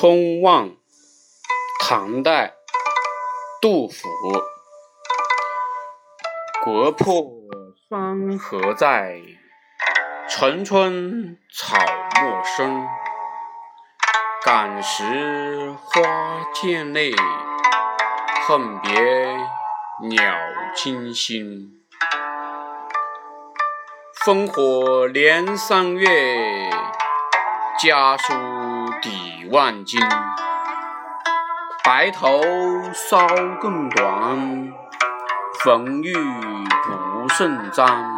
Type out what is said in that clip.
春望，唐代，杜甫。国破山河在，城春草木深。感时花溅泪，恨别鸟惊心。烽火连三月，家书抵万金。白头搔更短，浑欲不胜簪。